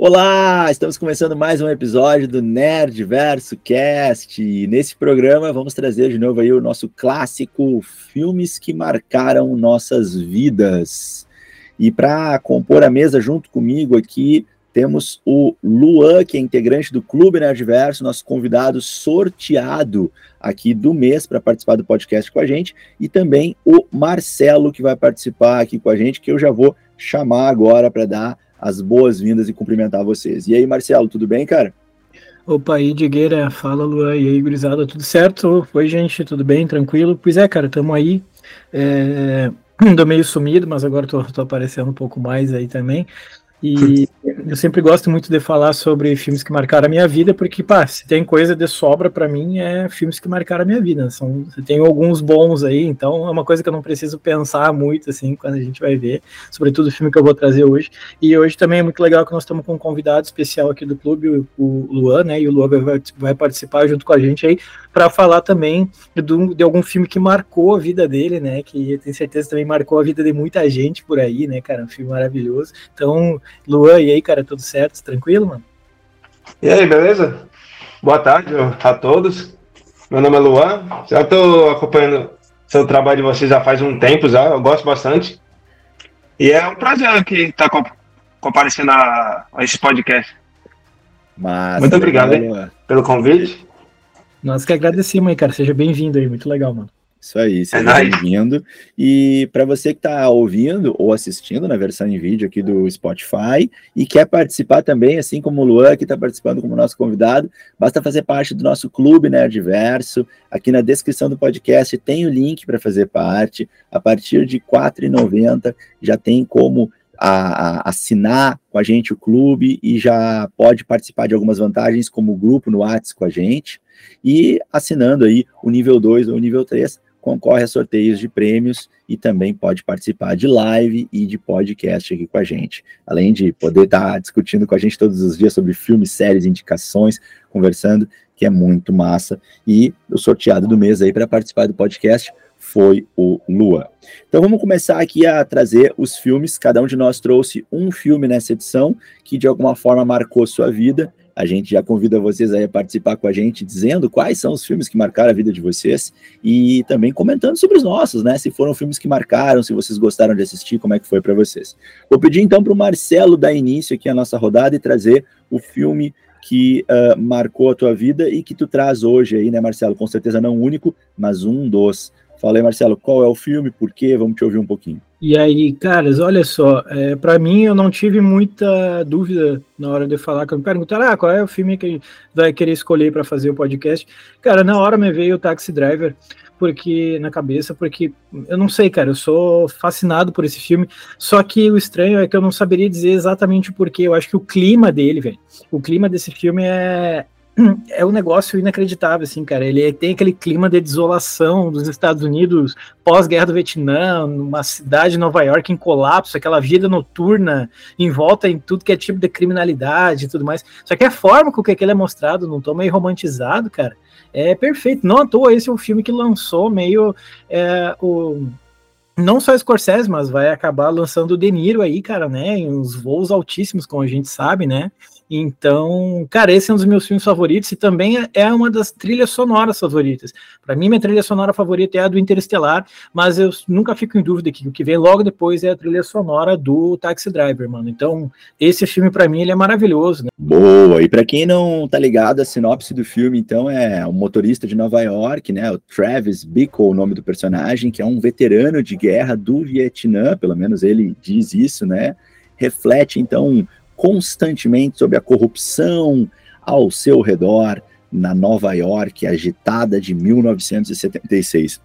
Olá, estamos começando mais um episódio do Nerd Verso Cast. E nesse programa vamos trazer de novo aí o nosso clássico filmes que marcaram nossas vidas. E para compor a mesa junto comigo aqui, temos o Luan, que é integrante do Clube Nerdverso, nosso convidado sorteado aqui do mês para participar do podcast com a gente, e também o Marcelo, que vai participar aqui com a gente, que eu já vou chamar agora para dar as boas-vindas e cumprimentar vocês. E aí, Marcelo, tudo bem, cara? Opa, aí, Digueira, fala, Luan, e aí, gurizada, tudo certo? Oi, gente, tudo bem, tranquilo? Pois é, cara, tamo aí, é... Meio sumido, mas agora tô, tô aparecendo um pouco mais aí também. E eu sempre gosto muito de falar sobre filmes que marcaram a minha vida, porque, pá, se tem coisa de sobra para mim, é filmes que marcaram a minha vida. São, tem alguns bons aí, então é uma coisa que eu não preciso pensar muito, assim, quando a gente vai ver, sobretudo o filme que eu vou trazer hoje. E hoje também é muito legal que nós estamos com um convidado especial aqui do clube, o, o Luan, né, e o Luan vai, vai participar junto com a gente aí, para falar também do, de algum filme que marcou a vida dele, né, que eu tenho certeza também marcou a vida de muita gente por aí, né, cara, um filme maravilhoso. Então, Luan, e aí, cara, tudo certo? Tranquilo, mano? E aí, beleza? Boa tarde a todos. Meu nome é Luan. Já estou acompanhando seu trabalho de vocês já faz um tempo já. Eu gosto bastante. E é um prazer aqui estar comparecendo a, a esse podcast. Mas, Muito obrigado hein, pelo convite. Nós que agradecemos aí, cara. Seja bem-vindo aí. Muito legal, mano. Isso aí, seja é bem-vindo. E para você que está ouvindo ou assistindo na versão em vídeo aqui do Spotify e quer participar também, assim como o Luan, que está participando como nosso convidado, basta fazer parte do nosso clube Nerdverso. Aqui na descrição do podcast tem o link para fazer parte. A partir de R$ 4,90 já tem como a, a, assinar com a gente o clube e já pode participar de algumas vantagens, como o grupo no WhatsApp com a gente. E assinando aí o nível 2 ou o nível 3, concorre a sorteios de prêmios e também pode participar de live e de podcast aqui com a gente. Além de poder estar discutindo com a gente todos os dias sobre filmes, séries, indicações, conversando, que é muito massa. E o sorteado do mês aí para participar do podcast foi o Lua. Então vamos começar aqui a trazer os filmes. Cada um de nós trouxe um filme nessa edição que de alguma forma marcou sua vida a gente já convida vocês a participar com a gente, dizendo quais são os filmes que marcaram a vida de vocês e também comentando sobre os nossos, né? Se foram filmes que marcaram, se vocês gostaram de assistir, como é que foi para vocês. Vou pedir então para o Marcelo dar início aqui à nossa rodada e trazer o filme que uh, marcou a tua vida e que tu traz hoje aí, né, Marcelo? Com certeza não único, mas um dos. Fala aí, Marcelo, qual é o filme, por quê? Vamos te ouvir um pouquinho. E aí, caras, olha só, é, para mim eu não tive muita dúvida na hora de falar, quando me perguntaram ah, qual é o filme que vai querer escolher para fazer o podcast. Cara, na hora me veio o Taxi Driver, porque na cabeça, porque eu não sei, cara, eu sou fascinado por esse filme, só que o estranho é que eu não saberia dizer exatamente o porquê. Eu acho que o clima dele, velho, o clima desse filme é, é um negócio inacreditável, assim, cara. Ele tem aquele clima de desolação dos Estados Unidos pós-guerra do Vietnã, numa cidade de Nova York em colapso, aquela vida noturna em volta em tudo que é tipo de criminalidade e tudo mais. Só que a forma com que aquele é mostrado, num tom meio romantizado, cara, é perfeito. Não à toa, esse é um filme que lançou meio é, o não só Scorsese, mas vai acabar lançando o De Niro aí, cara, né? Em uns voos altíssimos, como a gente sabe, né? Então, cara, esse é um dos meus filmes favoritos e também é uma das trilhas sonoras favoritas. Para mim, minha trilha sonora favorita é a do Interestelar, mas eu nunca fico em dúvida que o que vem logo depois é a trilha sonora do Taxi Driver, mano. Então, esse filme para mim ele é maravilhoso, né? Boa. E para quem não tá ligado, a sinopse do filme então é um motorista de Nova York, né, o Travis Bickle, o nome do personagem, que é um veterano de guerra do Vietnã, pelo menos ele diz isso, né? Reflete então constantemente sobre a corrupção ao seu redor na Nova York agitada de 1976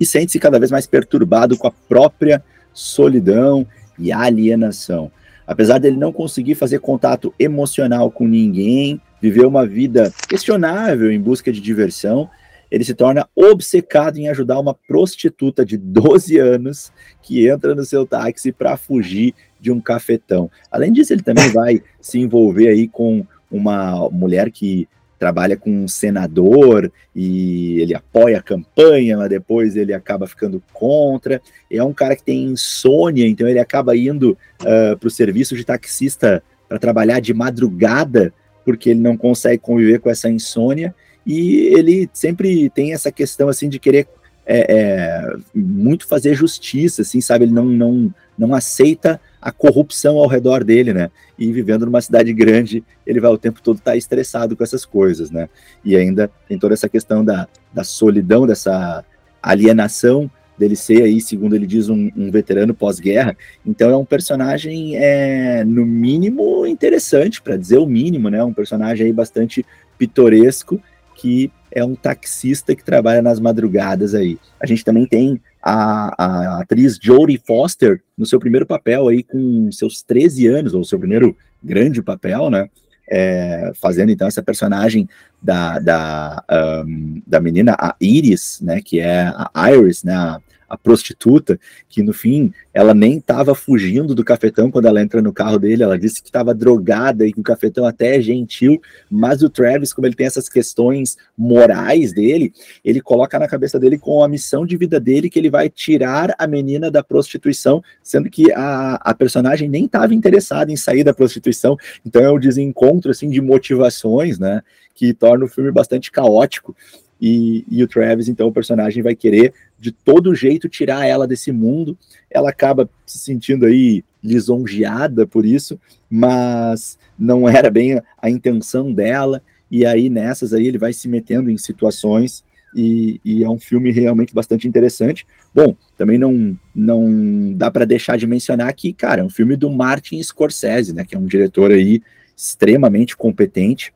e sente-se cada vez mais perturbado com a própria solidão e alienação. Apesar dele não conseguir fazer contato emocional com ninguém, viver uma vida questionável em busca de diversão, ele se torna obcecado em ajudar uma prostituta de 12 anos que entra no seu táxi para fugir de um cafetão. Além disso, ele também vai se envolver aí com uma mulher que trabalha com um senador e ele apoia a campanha, mas depois ele acaba ficando contra. É um cara que tem insônia, então ele acaba indo uh, para o serviço de taxista para trabalhar de madrugada, porque ele não consegue conviver com essa insônia, e ele sempre tem essa questão assim de querer é, é, muito fazer justiça, assim, sabe? Ele não, não, não aceita a corrupção ao redor dele, né? E vivendo numa cidade grande, ele vai o tempo todo estar tá estressado com essas coisas, né? E ainda tem toda essa questão da, da solidão, dessa alienação dele ser aí, segundo ele diz, um, um veterano pós-guerra. Então é um personagem, é, no mínimo, interessante, para dizer o mínimo, né? Um personagem aí bastante pitoresco que é um taxista que trabalha nas madrugadas aí. A gente também tem a, a atriz Jodie Foster no seu primeiro papel aí com seus 13 anos, ou seu primeiro grande papel, né? É, fazendo então essa personagem da, da, um, da menina, a Iris, né? Que é a Iris, né? A, a prostituta, que no fim ela nem estava fugindo do cafetão quando ela entra no carro dele, ela disse que estava drogada e que o cafetão até é gentil, mas o Travis, como ele tem essas questões morais dele, ele coloca na cabeça dele com a missão de vida dele que ele vai tirar a menina da prostituição, sendo que a, a personagem nem estava interessada em sair da prostituição, então é um desencontro assim de motivações, né, que torna o filme bastante caótico. E, e, o Travis, então, o personagem vai querer de todo jeito tirar ela desse mundo. Ela acaba se sentindo aí lisonjeada por isso, mas não era bem a intenção dela. E aí nessas aí ele vai se metendo em situações e, e é um filme realmente bastante interessante. Bom, também não não dá para deixar de mencionar que, cara, é um filme do Martin Scorsese, né, que é um diretor aí extremamente competente.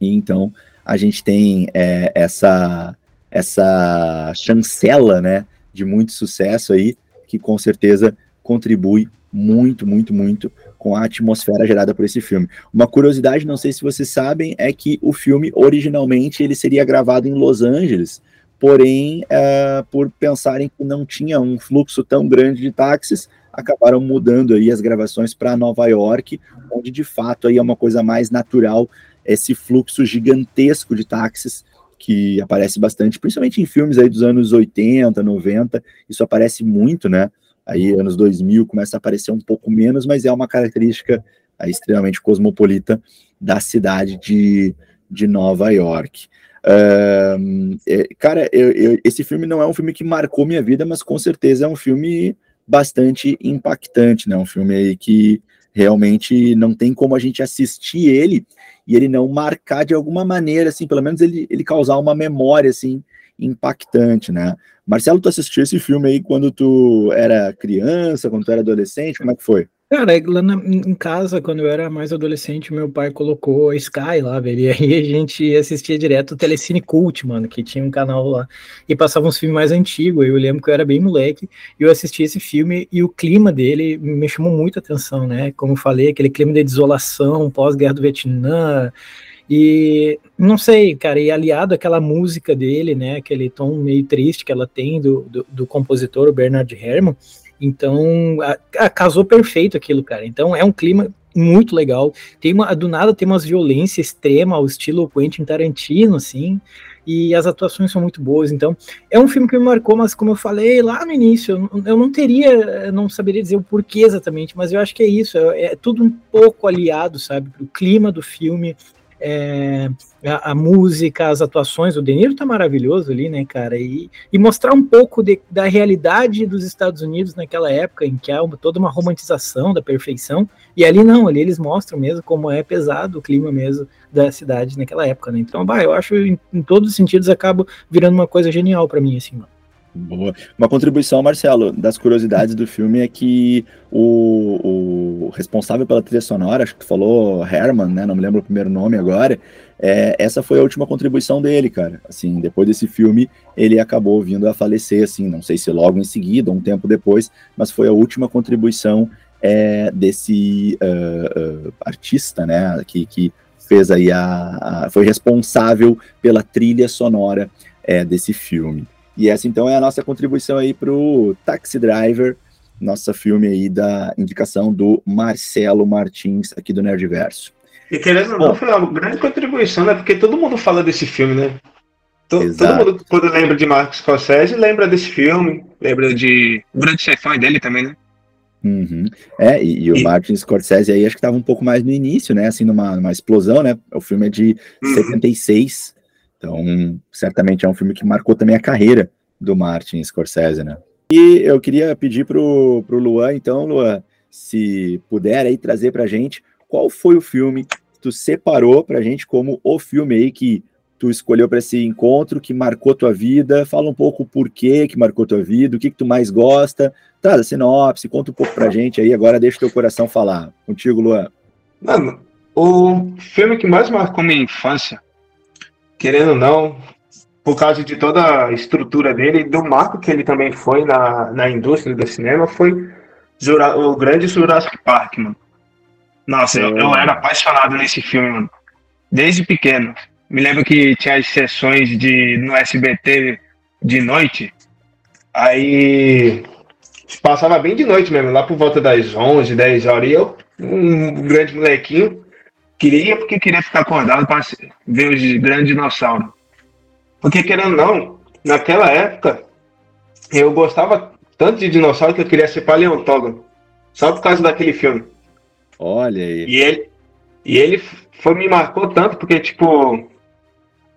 E então a gente tem é, essa essa chancela, né, de muito sucesso aí, que com certeza contribui muito, muito, muito com a atmosfera gerada por esse filme. Uma curiosidade, não sei se vocês sabem, é que o filme originalmente ele seria gravado em Los Angeles, porém, é, por pensarem que não tinha um fluxo tão grande de táxis, acabaram mudando aí as gravações para Nova York, onde de fato aí é uma coisa mais natural esse fluxo gigantesco de táxis que aparece bastante, principalmente em filmes aí dos anos 80, 90, isso aparece muito, né? Aí anos 2000 começa a aparecer um pouco menos, mas é uma característica aí, extremamente cosmopolita da cidade de, de Nova York. Uh, é, cara, eu, eu, esse filme não é um filme que marcou minha vida, mas com certeza é um filme bastante impactante, né? Um filme aí que realmente não tem como a gente assistir ele e ele não marcar de alguma maneira, assim, pelo menos ele, ele causar uma memória, assim, impactante, né? Marcelo, tu assistiu esse filme aí quando tu era criança, quando tu era adolescente, como é que foi? Cara, lá na, em casa, quando eu era mais adolescente, meu pai colocou a Sky lá, velho, e aí a gente assistia direto o Telecine Cult, mano, que tinha um canal lá, e passava uns filmes mais antigos, eu lembro que eu era bem moleque, e eu assisti esse filme, e o clima dele me chamou muito a atenção, né, como eu falei, aquele clima de desolação, pós-guerra do Vietnã, e não sei, cara, e aliado àquela música dele, né, aquele tom meio triste que ela tem do, do, do compositor, o Bernard Herrmann, então, a, a, casou perfeito aquilo, cara. Então, é um clima muito legal. Tem uma, do nada tem umas violência extrema ao estilo Quentin Tarantino, assim, e as atuações são muito boas. Então, é um filme que me marcou, mas como eu falei lá no início, eu, eu não teria, não saberia dizer o porquê exatamente, mas eu acho que é isso, é, é tudo um pouco aliado, sabe, o clima do filme, é, a, a, música, as atuações, o De Niro tá maravilhoso ali, né, cara, e, e mostrar um pouco de, da realidade dos Estados Unidos naquela época, em que há uma, toda uma romantização da perfeição, e ali não, ali eles mostram mesmo como é pesado o clima mesmo da cidade naquela época, né, então, bah, eu acho, em, em todos os sentidos, acaba virando uma coisa genial para mim, assim, mano. Boa. Uma contribuição, Marcelo, das curiosidades do filme é que o, o, responsável pela trilha sonora, acho que tu falou Herman, né? Não me lembro o primeiro nome agora. É, essa foi a última contribuição dele, cara. Assim, depois desse filme, ele acabou vindo a falecer, assim, não sei se logo em seguida, um tempo depois, mas foi a última contribuição é, desse uh, uh, artista, né? Que, que fez aí a, a, foi responsável pela trilha sonora é, desse filme. E essa então é a nossa contribuição aí para o Taxi Driver, nossa filme aí da indicação do Marcelo Martins aqui do Nerdverso. E querendo ou não, foi uma grande contribuição, né? Porque todo mundo fala desse filme, né? Todo, todo mundo, quando lembra de Marcos Scorsese, lembra desse filme, lembra de. O grande chefão dele também, né? Uhum. É, e, e o e... Martin Scorsese aí acho que estava um pouco mais no início, né? Assim, numa, numa explosão, né? O filme é de uhum. 76, então certamente é um filme que marcou também a carreira do Martin Scorsese, né? E eu queria pedir pro, pro Luan, então, Luan, se puder aí trazer pra gente qual foi o filme que tu separou pra gente como o filme aí que tu escolheu para esse encontro, que marcou tua vida. Fala um pouco o porquê que marcou tua vida, o que, que tu mais gosta. Traz a sinopse, conta um pouco pra gente aí. Agora deixa teu coração falar. Contigo, Luan. Mano, o filme que mais marcou minha infância, querendo ou não, por causa de toda a estrutura dele e do marco que ele também foi na, na indústria do cinema, foi Jura, o grande Jurassic Park, mano. Nossa, eu, eu era apaixonado nesse filme, mano. Desde pequeno. Me lembro que tinha as sessões de, no SBT de noite. Aí passava bem de noite mesmo, lá por volta das 11, 10 horas. E eu, um grande molequinho, queria porque queria ficar acordado para ver os grandes dinossauros. Porque, querendo ou não, naquela época, eu gostava tanto de dinossauro que eu queria ser paleontólogo. Só por causa daquele filme. Olha aí. E ele, e ele foi, me marcou tanto, porque, tipo,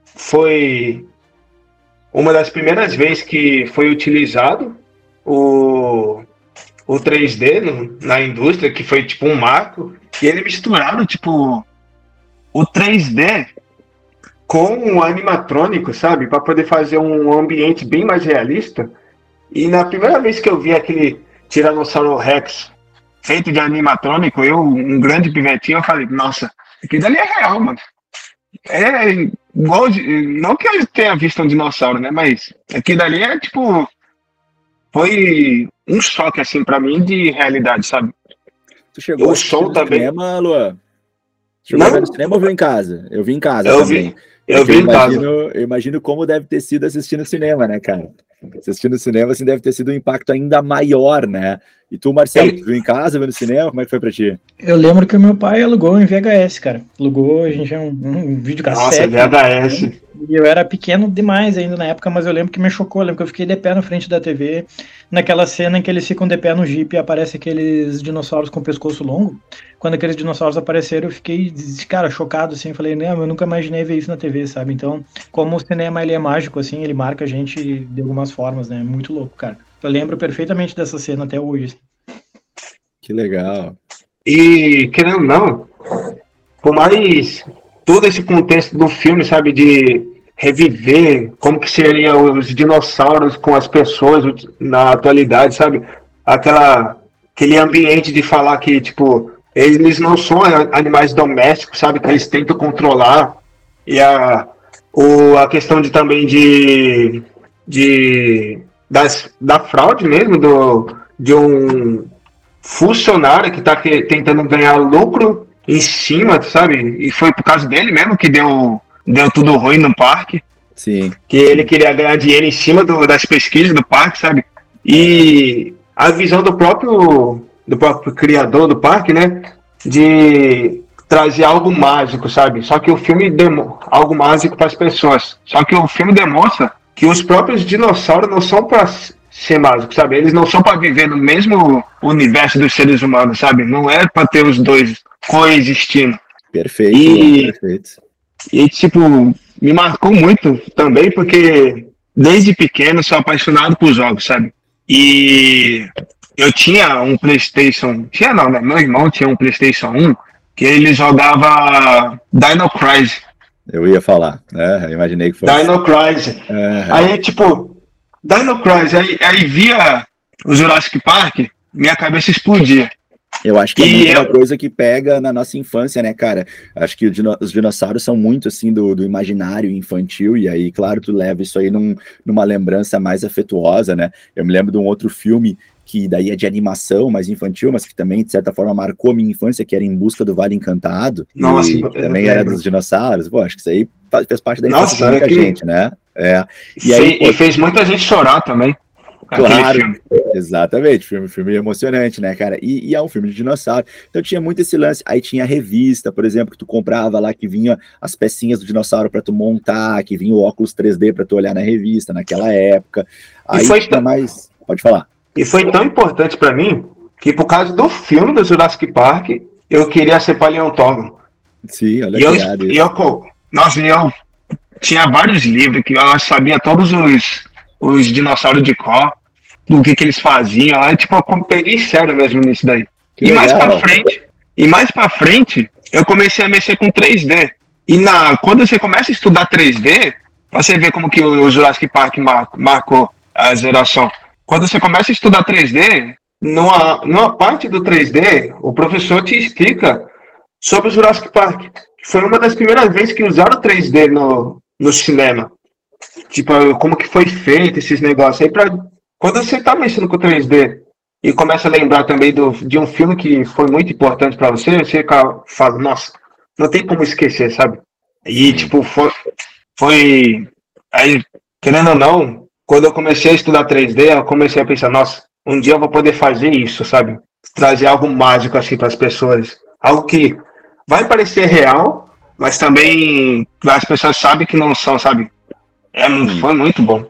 foi uma das primeiras vezes que foi utilizado o, o 3D no, na indústria, que foi tipo um marco, e ele misturado, tipo, o 3D com o animatrônico, sabe? Para poder fazer um ambiente bem mais realista. E na primeira vez que eu vi aquele Tiranossauro Rex feito de animatrônico, eu, um grande pivetinho, eu falei, nossa, aquilo ali é real, mano. É igual, de, não que eu tenha visto um dinossauro, né? Mas aquilo ali é tipo, foi um choque, assim, para mim, de realidade, sabe? Tu chegou o som também. Cinema, Luan? Chegou não? a ver no cinema ou viu em casa? Eu vi em casa eu também. Vi, eu vi em imagino, casa. Eu imagino como deve ter sido assistir no cinema, né, cara? Assistir no cinema, assim, deve ter sido um impacto ainda maior, né? E tu, Marcelo, tu viu em casa, viu no cinema? Como é que foi pra ti? Eu lembro que o meu pai alugou em VHS, cara. Alugou, a gente tinha um, um vídeo cassete. Nossa, VHS. Né? E eu era pequeno demais ainda na época, mas eu lembro que me chocou. Eu lembro que eu fiquei de pé na frente da TV, naquela cena em que eles ficam de pé no Jeep e aparece aqueles dinossauros com pescoço longo. Quando aqueles dinossauros apareceram, eu fiquei, cara, chocado, assim. Falei, não, eu nunca imaginei ver isso na TV, sabe? Então, como o cinema ele é mágico, assim, ele marca a gente de algumas formas, né? Muito louco, cara. Eu lembro perfeitamente dessa cena até hoje. Que legal. E, querendo ou não, por mais todo esse contexto do filme, sabe, de reviver como que seriam os dinossauros com as pessoas na atualidade, sabe? Aquela aquele ambiente de falar que tipo eles não são animais domésticos, sabe? Que eles tentam controlar e a o, a questão de também de de das, da fraude mesmo do de um funcionário que está tentando ganhar lucro em cima, sabe? E foi por causa dele mesmo que deu, deu tudo ruim no parque. Sim. Que ele queria ganhar dinheiro em cima do, das pesquisas do parque, sabe? E a visão do próprio, do próprio criador do parque, né? De trazer algo mágico, sabe? Só que o filme demo algo mágico para as pessoas. Só que o filme demonstra que os próprios dinossauros não são para ser mágico, sabe? Eles não são para viver no mesmo universo dos seres humanos, sabe? Não é para ter os dois coexistindo. Perfeito, e, perfeito. E, tipo, me marcou muito também, porque desde pequeno sou apaixonado por jogos, sabe? E eu tinha um PlayStation. Tinha não, né? Meu irmão tinha um PlayStation 1 que ele jogava Dino Crisis. Eu ia falar, né? Eu imaginei que fosse. Dino Crisis. Uhum. Aí, tipo, Dino Crisis, aí, aí via o Jurassic Park, minha cabeça explodia. Eu acho que é uma coisa que pega na nossa infância, né, cara? Acho que os dinossauros são muito, assim, do, do imaginário infantil, e aí, claro, tu leva isso aí num, numa lembrança mais afetuosa, né? Eu me lembro de um outro filme que daí é de animação, mais infantil, mas que também, de certa forma, marcou a minha infância, que era Em Busca do Vale Encantado. Nossa, e também era dos dinossauros. Pô, acho que isso aí fez parte da infância Nossa, de muita é que... gente, né? É. E, aí, pô... e fez muita gente chorar também. Claro, exatamente, filme, filme emocionante, né, cara? E, e, é um filme de dinossauro. Então tinha muito esse lance. Aí tinha revista, por exemplo, que tu comprava lá, que vinha as pecinhas do dinossauro para tu montar, que vinha o óculos 3D para tu olhar na revista naquela época. Aí e foi mais. Pode falar. E foi tão importante para mim que por causa do filme do Jurassic Park, eu queria ser paleontólogo. Sim, olha e eu, e eu, Nossa, eu tinha vários livros que eu sabia todos os, os dinossauros de cor, do que, que eles faziam. Aí, tipo, eu peguei sério mesmo nisso daí. Que e legal. mais pra frente, e mais pra frente, eu comecei a mexer com 3D. E na, quando você começa a estudar 3D, você vê como que o, o Jurassic Park mar, marcou a geração. Quando você começa a estudar 3D, numa, numa parte do 3D, o professor te explica sobre o Jurassic Park. Foi uma das primeiras vezes que usaram 3D no, no cinema. Tipo, como que foi feito esses negócios. Aí, pra, quando você tá mexendo com 3D e começa a lembrar também do, de um filme que foi muito importante para você, você fala, nossa, não tem como esquecer, sabe? E, tipo, foi, foi. Aí, querendo ou não, quando eu comecei a estudar 3D, eu comecei a pensar, nossa, um dia eu vou poder fazer isso, sabe? Trazer algo mágico assim para as pessoas. Algo que vai parecer real, mas também as pessoas sabem que não são, sabe? É, foi muito bom.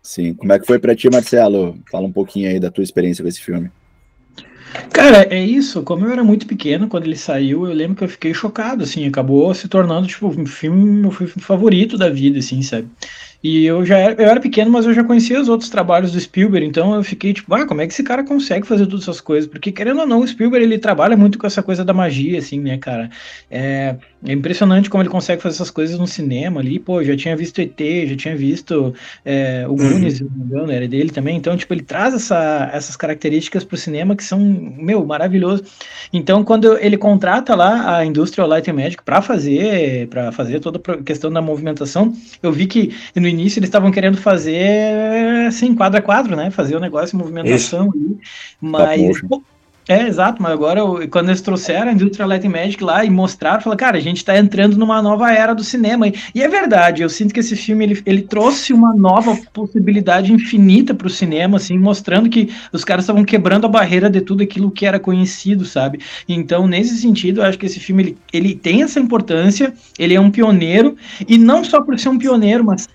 Sim. Como é que foi para ti, Marcelo? Fala um pouquinho aí da tua experiência com esse filme. Cara, é isso. Como eu era muito pequeno quando ele saiu, eu lembro que eu fiquei chocado, assim, acabou se tornando, tipo, um filme, meu filme favorito da vida, assim, sabe? E eu já era, eu era pequeno, mas eu já conhecia os outros trabalhos do Spielberg, então eu fiquei tipo, ah, como é que esse cara consegue fazer todas essas coisas? Porque, querendo ou não, o Spielberg ele trabalha muito com essa coisa da magia, assim, né, cara? É, é impressionante como ele consegue fazer essas coisas no cinema ali. Pô, já tinha visto ET, já tinha visto é, o uhum. Goonies, uhum. não me engano, era dele também. Então, tipo, ele traz essa, essas características pro cinema que são, meu, maravilhoso. Então, quando ele contrata lá a Industrial Light and Magic para fazer, para fazer toda a questão da movimentação, eu vi que no início eles estavam querendo fazer assim, quadro a quadro, né? Fazer o negócio em movimentação ali. Mas, é, exato, mas agora quando eles trouxeram a Industrial Light Magic lá e mostraram, falaram, cara, a gente está entrando numa nova era do cinema. E é verdade, eu sinto que esse filme ele, ele trouxe uma nova possibilidade infinita para o cinema, assim, mostrando que os caras estavam quebrando a barreira de tudo aquilo que era conhecido, sabe? Então, nesse sentido, eu acho que esse filme ele, ele tem essa importância, ele é um pioneiro, e não só por ser um pioneiro, mas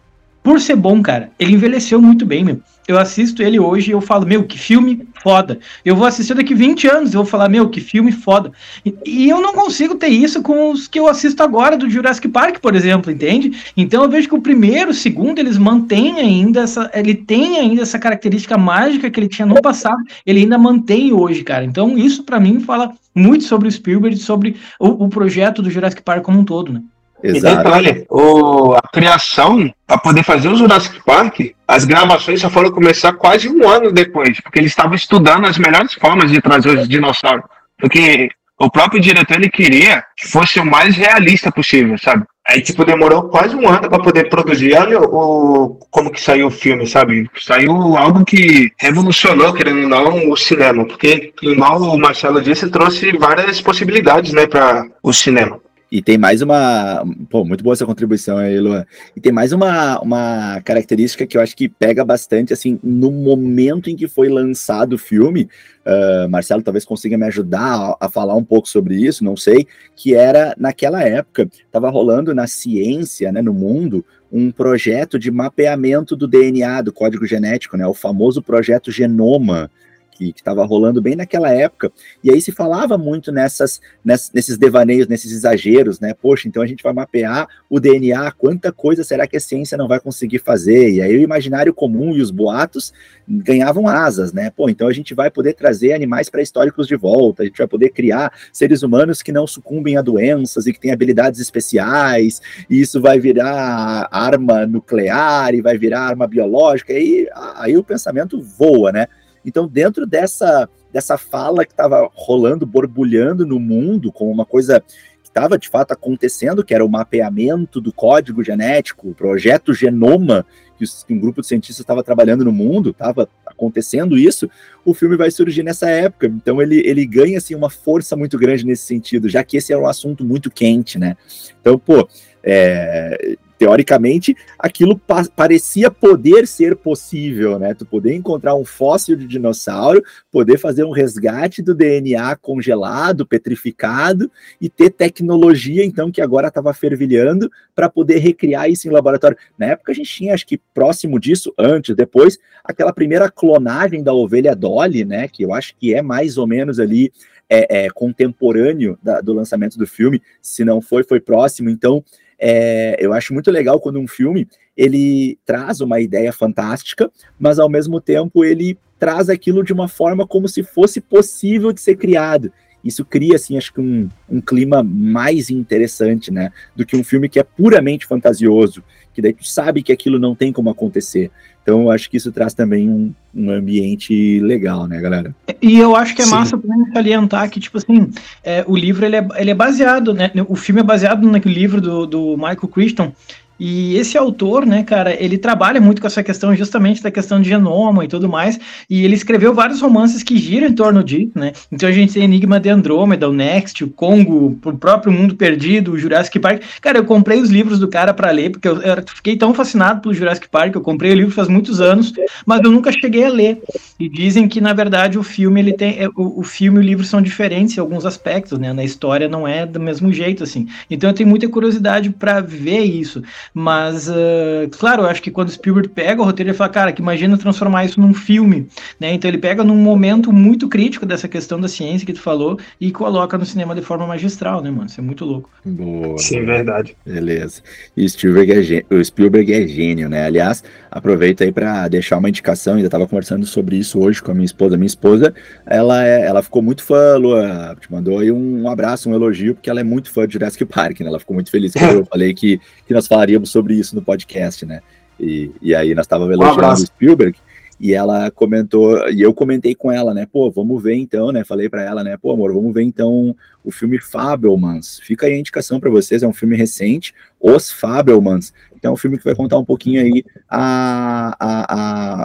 por ser bom, cara. Ele envelheceu muito bem, meu eu assisto ele hoje e eu falo, meu, que filme foda. Eu vou assistir daqui 20 anos e vou falar, meu, que filme foda. E, e, eu não consigo ter isso com os que eu assisto agora do Jurassic Park, por exemplo, entende? Então eu vejo que o primeiro, o segundo, eles mantêm ainda essa, ele tem ainda essa característica mágica que ele tinha no passado, ele ainda mantém hoje, cara. Então isso para mim fala muito sobre o Spielberg, sobre o, o projeto do Jurassic Park como um todo, né? Exato. E detalhe, o, a criação, para poder fazer o Jurassic Park, as gravações só foram começar quase um ano depois, porque eles estavam estudando as melhores formas de trazer os dinossauros. Porque o próprio diretor ele queria que fosse o mais realista possível, sabe? Aí, tipo, demorou quase um ano para poder produzir. Olha o, como que saiu o filme, sabe? Saiu algo que revolucionou, querendo ou não, o cinema. Porque, igual o Marcelo disse, trouxe várias possibilidades, né, para o cinema. E tem mais uma. Pô, muito boa essa contribuição aí, Luan. E tem mais uma, uma característica que eu acho que pega bastante, assim, no momento em que foi lançado o filme. Uh, Marcelo talvez consiga me ajudar a, a, falar um pouco sobre isso, não sei. Que era, naquela época, estava rolando na ciência, né, no mundo, um projeto de mapeamento do DNA, do código genético, né, o famoso projeto Genoma que estava rolando bem naquela época. E aí se falava muito nessas, nesses devaneios, nesses exageros, né? Poxa, então a gente vai mapear o DNA, quanta coisa será que a ciência não vai conseguir fazer? E aí o imaginário comum e os boatos ganhavam asas, né? Pô, então a gente vai poder trazer animais pré-históricos de volta, a gente vai poder criar seres humanos que não sucumbem a doenças e que têm habilidades especiais, e isso vai virar arma nuclear e vai virar arma biológica, e aí, aí o pensamento voa, né? Então, dentro dessa, dessa fala que estava rolando, borbulhando no mundo, como uma coisa que estava de fato acontecendo, que era o mapeamento do código genético, o projeto Genoma, que, um grupo de cientistas estava trabalhando no mundo, estava acontecendo isso, o filme vai surgir nessa época. Então ele, ele ganha assim, uma força muito grande nesse sentido, já que esse era um assunto muito quente, né? Então, pô, é, teoricamente, aquilo pa parecia poder ser possível, né? Tu poder encontrar um fóssil de dinossauro, poder fazer um resgate do DNA congelado, petrificado e ter tecnologia, então, que agora estava fervilhando para poder recriar isso em laboratório. Na época a gente tinha, acho que próximo disso, antes, depois, aquela primeira clonagem da ovelha Dolly, né? Que eu acho que é mais ou menos ali é, é contemporâneo da, do lançamento do filme. Se não foi, foi próximo. Então, é, eu acho muito legal quando um filme ele traz uma ideia fantástica, mas ao mesmo tempo ele traz aquilo de uma forma como se fosse possível de ser criado. Isso cria, assim, acho que um, um clima mais interessante, né? Do que um filme que é puramente fantasioso, que daí tu sabe que aquilo não tem como acontecer. Então, eu acho que isso traz também um, um ambiente legal, né, galera? E eu acho que é Sim. massa também salientar que, tipo assim, é, o livro ele é, ele é baseado, né? O filme é baseado no livro do, do Michael Crichton, e esse autor, né, cara, ele trabalha muito com essa questão justamente da questão de genoma e tudo mais, e ele escreveu vários romances que giram em torno disso, né? Então a gente tem Enigma de Andrômeda, o Next, o Congo, o próprio Mundo Perdido, o Jurassic Park. Cara, eu comprei os livros do cara para ler, porque eu, eu, fiquei tão fascinado pelo Jurassic Park, eu comprei o livro faz muitos anos, mas eu nunca cheguei a ler. E dizem que, na verdade, o filme, ele tem. É, o, o filme e o livro são diferentes em alguns aspectos, né? Na história não é do mesmo jeito, assim. Então eu tenho muita curiosidade para ver isso. Mas, uh, claro, eu acho que quando Spielberg pega o roteiro, ele fala, cara, que imagina transformar isso num filme, né? Então ele pega num momento muito crítico dessa questão da ciência que tu falou e coloca no cinema de forma magistral, né, mano? Isso é muito louco. Boa. Sim, verdade. Beleza. E Spielberg é o Spielberg é gênio, né? Aliás, aproveita aí para deixar uma indicação, ainda estava conversando sobre isso hoje com a minha esposa. Minha esposa, ela, é, ela ficou muito fã, Lua, te mandou aí um, um abraço, um elogio, porque ela é muito fã de Jurassic Park, né? Ela ficou muito feliz quando eu falei que, que nós falaríamos falamos sobre isso no podcast, né? E, e aí nós estávamos elogiando um o Spielberg e ela comentou, e eu comentei com ela, né? Pô, vamos ver então, né? Falei para ela, né? Pô, amor, vamos ver então o filme Fabelmans. Fica aí a indicação para vocês, é um filme recente, Os Fabelmans. Então, é um filme que vai contar um pouquinho aí a, a,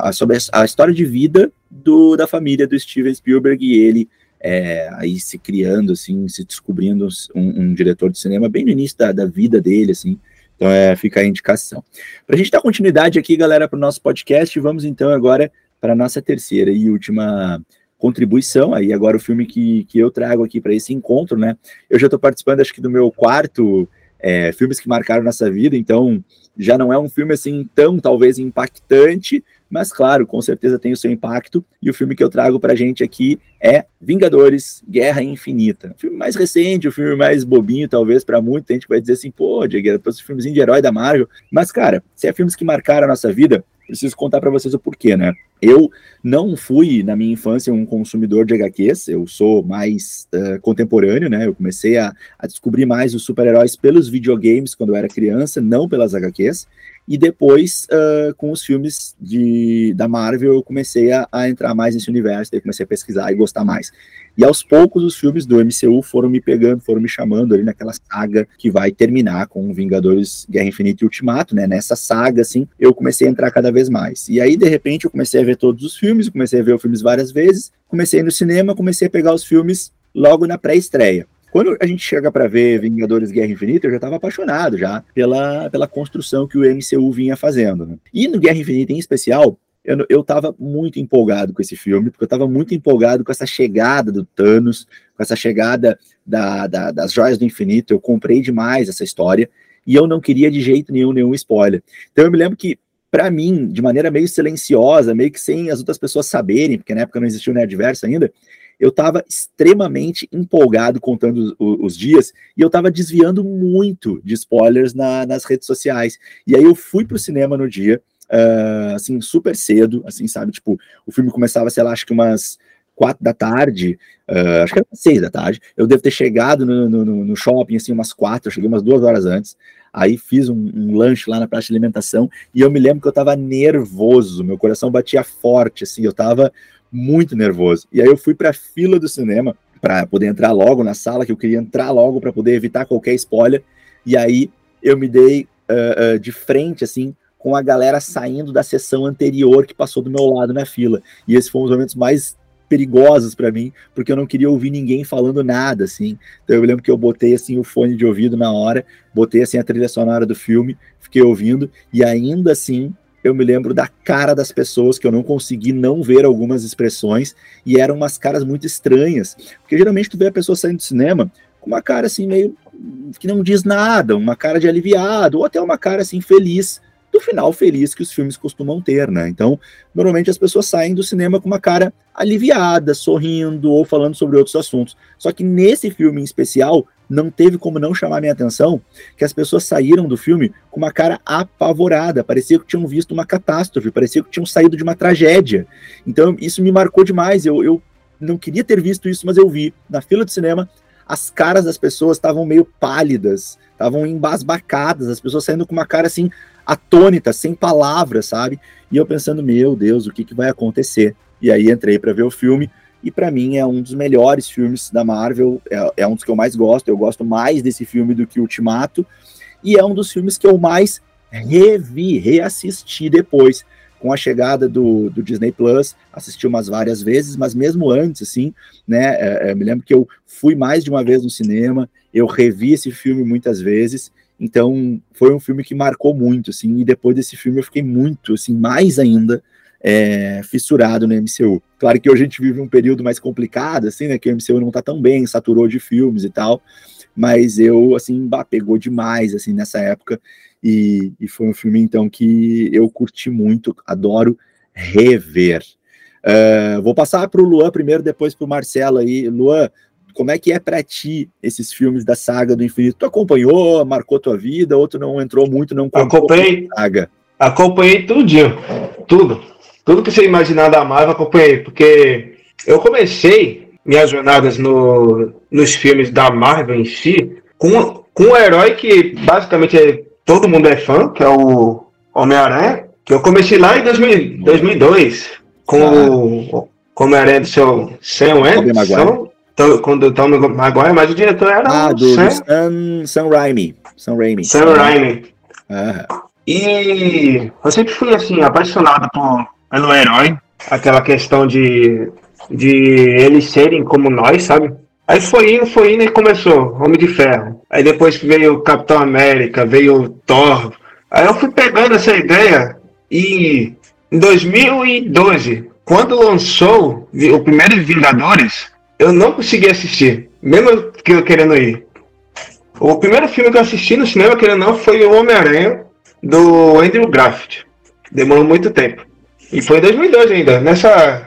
a, a sobre a história de vida do, da família do Steven Spielberg e ele é, aí se criando, assim, se descobrindo um, um, diretor de cinema bem no início da, da vida dele, assim. Então é, fica a indicação. Para a gente dar continuidade aqui, galera, para o nosso podcast, vamos então agora para a nossa terceira e última contribuição. Aí agora o filme que, que eu trago aqui para esse encontro, né? Eu já estou participando, acho que do meu quarto é, filmes que marcaram nossa vida, então já não é um filme assim tão talvez impactante, mas claro, com certeza tem o seu impacto. E o filme que eu trago pra gente aqui é Vingadores Guerra Infinita. O filme mais recente, o filme mais bobinho, talvez, para muita gente vai dizer assim, pô, Diego, esse filmezinho de herói da Marvel. Mas, cara, se é filmes que marcaram a nossa vida, preciso contar para vocês o porquê, né? Eu não fui, na minha infância, um consumidor de HQs, eu sou mais uh, contemporâneo, né? Eu comecei a, a descobrir mais os super-heróis pelos videogames quando eu era criança, não pelas HQs. E depois, uh, com os filmes de, da Marvel, eu comecei a, a entrar mais nesse universo, daí comecei a pesquisar e gostar mais. E aos poucos, os filmes do MCU foram me pegando, foram me chamando ali naquela saga que vai terminar com Vingadores Guerra Infinita e Ultimato, né? Nessa saga, assim, eu comecei a entrar cada vez mais. E aí, de repente, eu comecei a ver todos os filmes, comecei a ver os filmes várias vezes, comecei no cinema, comecei a pegar os filmes logo na pré-estreia. Quando a gente chega para ver Vingadores Guerra Infinita, eu já estava apaixonado já pela, pela construção que o MCU vinha fazendo. Né? E no Guerra Infinita em especial, eu, eu tava muito empolgado com esse filme, porque eu estava muito empolgado com essa chegada do Thanos, com essa chegada da, da, das Joias do Infinito. Eu comprei demais essa história e eu não queria de jeito nenhum nenhum spoiler. Então eu me lembro que para mim, de maneira meio silenciosa, meio que sem as outras pessoas saberem, porque na época não existia o Nerdverse ainda, eu estava extremamente empolgado contando os, os, dias e eu estava desviando muito de spoilers na, nas redes sociais. E aí eu fui para o cinema no dia, uh, assim, super cedo, assim, sabe? Tipo, o filme começava, sei lá, acho que umas quatro da tarde, uh, acho que era seis da tarde. Eu devo ter chegado no, no, no, shopping, assim, umas quatro, eu cheguei umas duas horas antes. Aí fiz um, um, lanche lá na praça de alimentação e eu me lembro que eu tava nervoso, meu coração batia forte, assim, eu tava muito nervoso. E aí eu fui para a fila do cinema para poder entrar logo na sala, que eu queria entrar logo para poder evitar qualquer spoiler. E aí eu me dei uh, uh, de frente, assim, com a galera saindo da sessão anterior que passou do meu lado na fila. E esses foram os momentos mais perigosos para mim, porque eu não queria ouvir ninguém falando nada, assim. Então eu lembro que eu botei assim o fone de ouvido na hora, botei assim a trilha sonora do filme, fiquei ouvindo e ainda assim eu me lembro da cara das pessoas, que eu não consegui não ver algumas expressões, e eram umas caras muito estranhas. Porque geralmente tu vê a pessoa saindo do cinema com uma cara assim meio que não diz nada, uma cara de aliviado, ou até uma cara assim feliz do final feliz que os filmes costumam ter, né? Então, normalmente as pessoas saem do cinema com uma cara aliviada, sorrindo ou falando sobre outros assuntos. Só que nesse filme em especial, não teve como não chamar minha atenção que as pessoas saíram do filme com uma cara apavorada, parecia que tinham visto uma catástrofe, parecia que tinham saído de uma tragédia. Então, isso me marcou demais. Eu, eu não queria ter visto isso, mas eu vi na fila de cinema, as caras das pessoas estavam meio pálidas, estavam embasbacadas, as pessoas saindo com uma cara assim atônita, sem palavras, sabe? E eu pensando, meu Deus, o que, que vai acontecer? E aí entrei para ver o filme, e para mim é um dos melhores filmes da Marvel, é, é, um dos que eu mais gosto, eu gosto mais desse filme do que Ultimato, e é um dos filmes que eu mais revi, reassisti depois, com a chegada do, do Disney Plus, assisti umas várias vezes, mas mesmo antes, assim, né, é, é, me lembro que eu fui mais de uma vez no cinema, eu revi esse filme muitas vezes, então foi um filme que marcou muito, assim, e depois desse filme eu fiquei muito, assim, mais ainda é, fissurado no MCU. Claro que hoje a gente vive um período mais complicado, assim, né? Que o MCU não tá tão bem, saturou de filmes e tal. Mas eu, assim, bah, pegou demais, assim, nessa época. E, e foi um filme, então, que eu curti muito, adoro rever. Uh, vou passar para o Luan primeiro, depois para o Marcelo aí. Luan, como é que é para ti esses filmes da saga do infinito? Tu acompanhou, marcou tua vida, ou tu não entrou muito, não acompanhei saga? Acompanhei tudinho, tudo tudo que você imaginar da Marvel acompanhei, porque eu comecei minhas jornadas no, nos filmes da Marvel em si com, com um herói que basicamente é, todo mundo é fã, que é o Homem-Aranha, que eu comecei lá em 2000, 2002 com ah. o Homem-Aranha do seu Sam Anderson, quando o Tom Maguire, mas o diretor era ah, o do, Sam, Sam, Sam Raimi. Sam Raimi. Sam Raimi. Ah. E eu sempre fui assim, apaixonado por, pelo herói, aquela questão de, de eles serem como nós, sabe? Aí foi indo, foi indo e começou, Homem de Ferro. Aí depois veio o Capitão América, veio o Thor. Aí eu fui pegando essa ideia e em 2012, quando lançou o primeiro Vingadores, eu não consegui assistir, mesmo que eu querendo ir. O primeiro filme que eu assisti no cinema, querendo não, foi o Homem-Aranha, do Andrew Graft. Demorou muito tempo. E foi em 2002 ainda, nessa,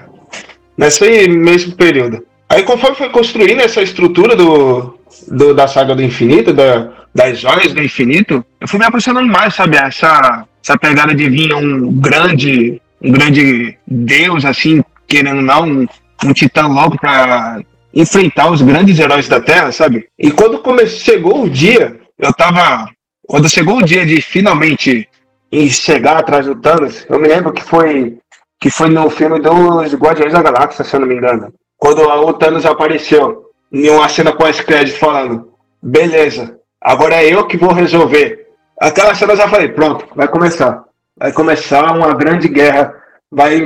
nesse mesmo período. Aí conforme foi construindo essa estrutura do, do da saga do infinito, da, das joias do infinito, eu fui me apaixonando mais, sabe? Essa, essa pegada de vir um grande, um grande deus, assim, querendo não, um, um titã logo para enfrentar os grandes heróis da Terra, sabe? E quando comecei, chegou o dia, eu tava. Quando chegou o dia de finalmente e chegar atrás do Thanos. Eu me lembro que foi que foi no filme dos Guardiões da Galáxia, se eu não me engano. Quando o Thanos apareceu em uma cena com as créditos falando: beleza, agora é eu que vou resolver. Aquela cena eu já falei: pronto, vai começar. Vai começar uma grande guerra. Vai,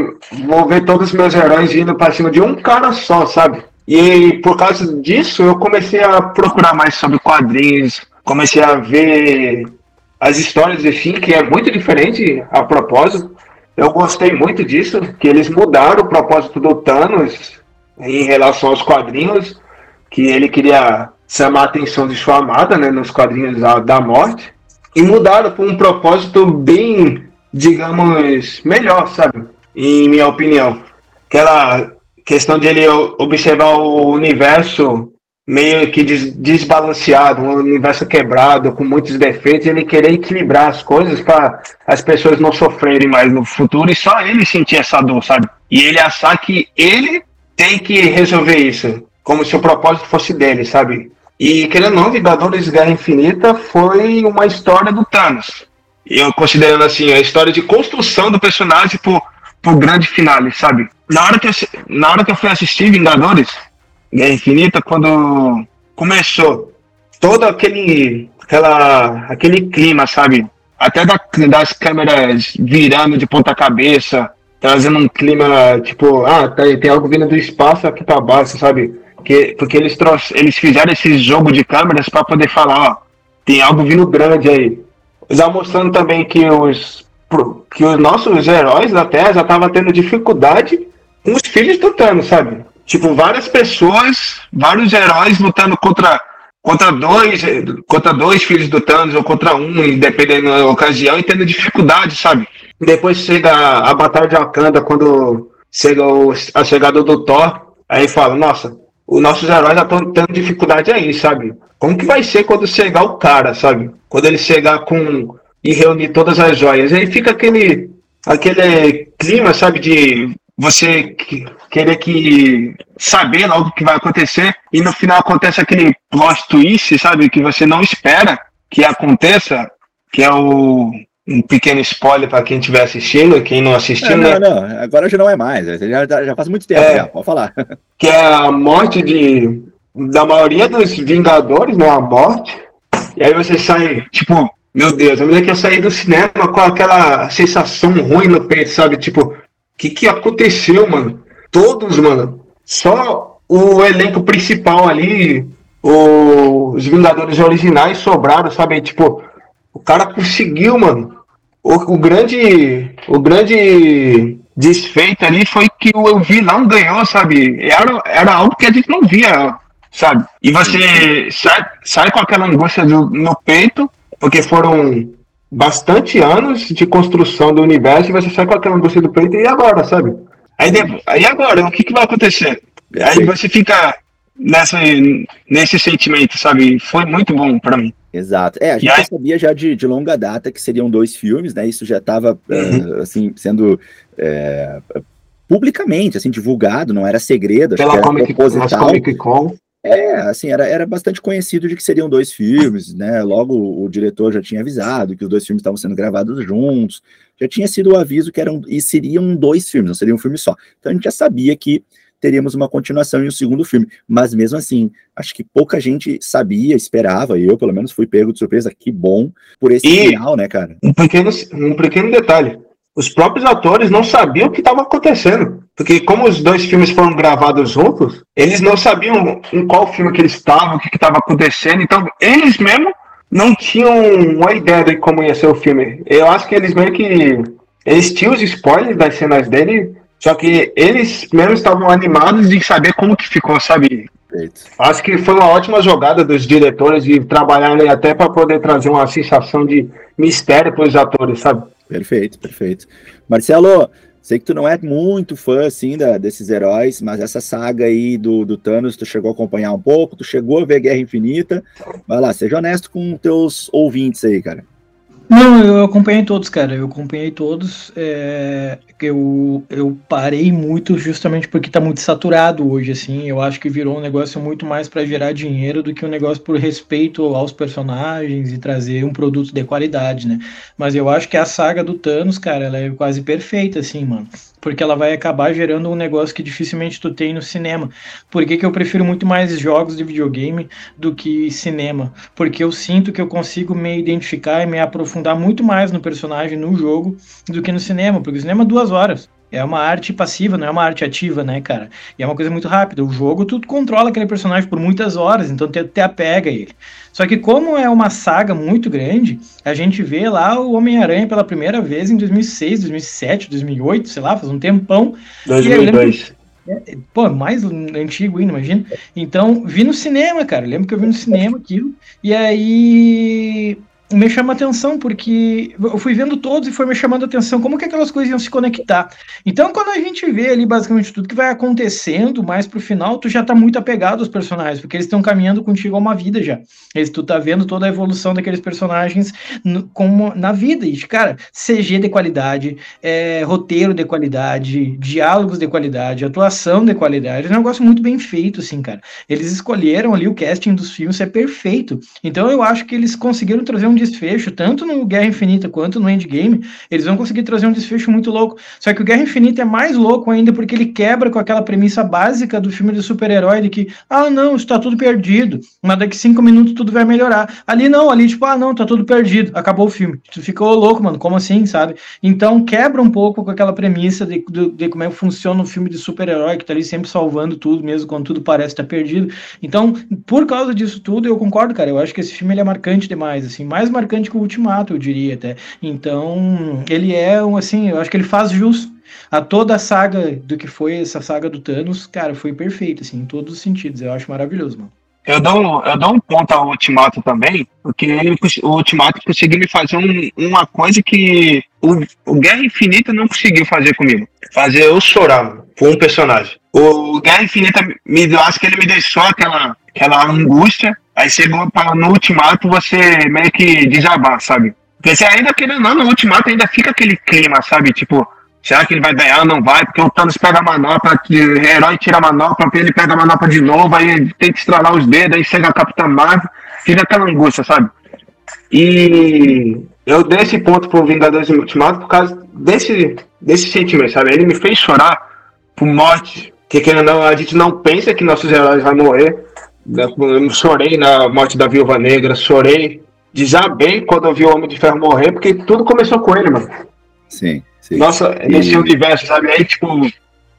vou ver todos os meus heróis indo para cima de um cara só, sabe? E por causa disso eu comecei a procurar mais sobre quadrinhos, comecei a ver as histórias, enfim, que é muito diferente a propósito. Eu gostei muito disso, que eles mudaram o propósito do Thanos em relação aos quadrinhos, que ele queria chamar a atenção de sua amada, né, nos quadrinhos da, da morte, e mudaram para um propósito bem, digamos, melhor, sabe? Em minha opinião. Aquela questão de ele observar o universo meio que des desbalanceado, um universo quebrado, com muitos defeitos, ele querer equilibrar as coisas para as pessoas não sofrerem mais no futuro e só ele sentir essa dor, sabe? E ele achar que ele tem que resolver isso, como se o propósito fosse dele, sabe? E querendo ou não, Vingadores Guerra Infinita foi uma história do Thanos. Eu considerando assim, a história de construção do personagem por, por grande finale, sabe? Na hora que eu, na hora que eu fui assistir Vingadores, Guerra Infinita, quando começou todo aquele, aquela, aquele clima, sabe? Até da, das câmeras virando de ponta cabeça, trazendo um clima tipo, ah, tem, tem algo vindo do espaço aqui para baixo, sabe? Que, porque eles, trouxe, eles fizeram esse jogo de câmeras para poder falar, ó, tem algo vindo grande aí. Já mostrando também que os, que os nossos heróis da Terra já estavam tendo dificuldade com os filhos do Thanos, sabe? Tipo, várias pessoas, vários heróis lutando contra contra dois, contra dois filhos do Thanos ou contra um, dependendo da ocasião, e tendo dificuldade, sabe? Depois chega a Batalha de Wakanda, quando chega o, a chegada do Thor, aí fala, nossa, os nossos heróis já estão tendo dificuldade aí, sabe? Como que vai ser quando chegar o cara, sabe? Quando ele chegar com e reunir todas as joias. Aí fica aquele aquele clima, sabe, de você querer que saber logo o que vai acontecer e no final acontece aquele plot twist, sabe, que você não espera que aconteça, que é o um pequeno spoiler para quem estiver assistindo, quem não assistiu, não, né? Não, não, agora já não é mais, já, já faz muito tempo, é, já, pode falar. Que é a morte de da maioria dos Vingadores, né? A morte. E aí você sai, tipo, meu Deus, eu me lembro que eu saí do cinema com aquela sensação ruim no peito, sabe? Tipo, o que, que aconteceu, mano? Todos, mano. Só o elenco principal ali, os Vingadores originais sobraram, sabe? Tipo, o cara conseguiu, mano. O, o grande. O grande desfeito ali foi que o vilão ganhou, sabe? Era, era algo que a gente não via sabe? E você sai, sai com aquela angústia do, no peito, porque foram bastante anos de construção do universo e você sai com aquela angústia do peito e agora, sabe? Aí, aí agora, o que, que vai acontecer? Aí você fica nessa, nesse sentimento, sabe? Foi muito bom para mim. Exato. É, a gente já sabia já de, de, longa data que seriam dois filmes, né? Isso já estava uhum. uh, assim sendo é, publicamente assim divulgado, não era segredo. Pela Comic, Comic Con. É, assim, era, era bastante conhecido de que seriam dois filmes, né? Logo o diretor já tinha avisado que os dois filmes estavam sendo gravados juntos, já tinha sido o aviso que eram e seriam dois filmes, não seria um filme só. Então a gente já sabia que teríamos uma continuação e um segundo filme, mas mesmo assim, acho que pouca gente sabia, esperava, e eu pelo menos fui pego de surpresa, que bom por esse e final, né, cara? Um pequeno, um pequeno detalhe, os próprios atores não sabiam o que estava acontecendo. Porque como os dois filmes foram gravados juntos, eles não sabiam em qual filme que eles estavam, o que estava acontecendo. Então, eles mesmo não tinham uma ideia de como ia ser o filme. Eu acho que eles meio que... Eles tinham os spoilers das cenas dele, só que eles mesmo estavam animados de saber como que ficou, sabe? Perfeito. Acho que foi uma ótima jogada dos diretores de trabalharem até para poder trazer uma sensação de mistério para os atores, sabe? Perfeito, perfeito. Marcelo, sei que tu não é muito fã, assim, da, desses heróis, mas essa saga aí do, do Thanos, tu chegou a acompanhar um pouco, tu chegou a ver Guerra Infinita. Vai lá, seja honesto com teus ouvintes aí, cara. Não, eu acompanhei todos, cara. Eu acompanhei todos. É, eu, eu parei muito justamente porque tá muito saturado hoje, assim. Eu acho que virou um negócio muito mais para gerar dinheiro do que um negócio por respeito aos personagens e trazer um produto de qualidade, né? Mas eu acho que a saga do Thanos, cara, ela é quase perfeita, assim, mano porque ela vai acabar gerando um negócio que dificilmente tu tem no cinema. Por que, que eu prefiro muito mais jogos de videogame do que cinema? Porque eu sinto que eu consigo me identificar e me aprofundar muito mais no personagem no jogo do que no cinema, porque o cinema é duas horas. É uma arte passiva, não é uma arte ativa, né, cara? E é uma coisa muito rápida. O jogo, tu controla aquele personagem por muitas horas, então tu te apega a ele. Só que como é uma saga muito grande, a gente vê lá o Homem-Aranha pela primeira vez em 2006, 2007, 2008, sei lá, faz um tempão. 2002. É, pô, mais antigo ainda, imagina. Então, vi no cinema, cara. lembro que eu vi no cinema aquilo. E aí me chama atenção, porque eu fui vendo todos e foi me chamando atenção como que aquelas coisas iam se conectar. Então, quando a gente vê ali basicamente tudo que vai acontecendo mais pro final, tu já tá muito apegado aos personagens, porque eles estão caminhando contigo a uma vida já. Eles, tu tá vendo toda a evolução daqueles personagens no, como na vida. E, cara, CG de qualidade, é, roteiro de qualidade, diálogos de qualidade, atuação de qualidade. É um negócio muito bem feito, assim, cara. Eles escolheram ali o casting dos filmes, é perfeito. Então, eu acho que eles conseguiram trazer um desfecho, tanto no Guerra Infinita quanto no Endgame, eles vão conseguir trazer um desfecho muito louco. Só que o Guerra Infinita é mais louco ainda porque ele quebra com aquela premissa básica do filme de super-herói de que, ah, não, está tudo perdido, mas daqui cinco minutos tudo vai melhorar. Ali não, ali tipo, ah, não, tá tudo perdido, acabou o filme. Tu ficou louco, mano, como assim, sabe? Então quebra um pouco com aquela premissa de, de, de como é que funciona um filme de super-herói que tá ali sempre salvando tudo, mesmo quando tudo parece estar tá perdido. Então, por causa disso tudo, eu concordo, cara, eu acho que esse filme ele é marcante demais, assim, mais marcante que o Ultimato, eu diria até. Então, ele é um assim, eu acho que ele faz jus a toda a saga do que foi essa saga do Thanos, cara, foi perfeito, assim, em todos os sentidos. Eu acho maravilhoso, mano. eu dou, eu dou um ponto ao Ultimato também, porque ele, o Ultimato conseguiu me fazer um, uma coisa que o, o Guerra Infinita não conseguiu fazer comigo. Fazer eu chorar por um personagem. O Guerra Infinita, me, eu acho que ele me deixou aquela, aquela angústia, aí chegou para no Ultimato você meio que desabar, sabe? Porque você ainda querendo não, no Ultimato ainda fica aquele clima, sabe? Tipo, Será que ele vai ganhar? Não vai, porque o Thanos pega a manopla, o herói tira a manopla, ele pega a manopla de novo, aí tem que estralar os dedos, aí chega a Capitã Marvel, fica aquela angústia, sabe? E eu dei esse ponto pro Vingadores Ultimato por causa desse, desse sentimento, sabe? Ele me fez chorar por morte, que querendo não, a gente não pensa que nossos heróis vão morrer. Eu chorei na morte da Viúva Negra, chorei, desabei quando eu vi o Homem de Ferro morrer, porque tudo começou com ele, mano. Sim. Sim. Nossa, nesse universo, sabe? Aí, tipo,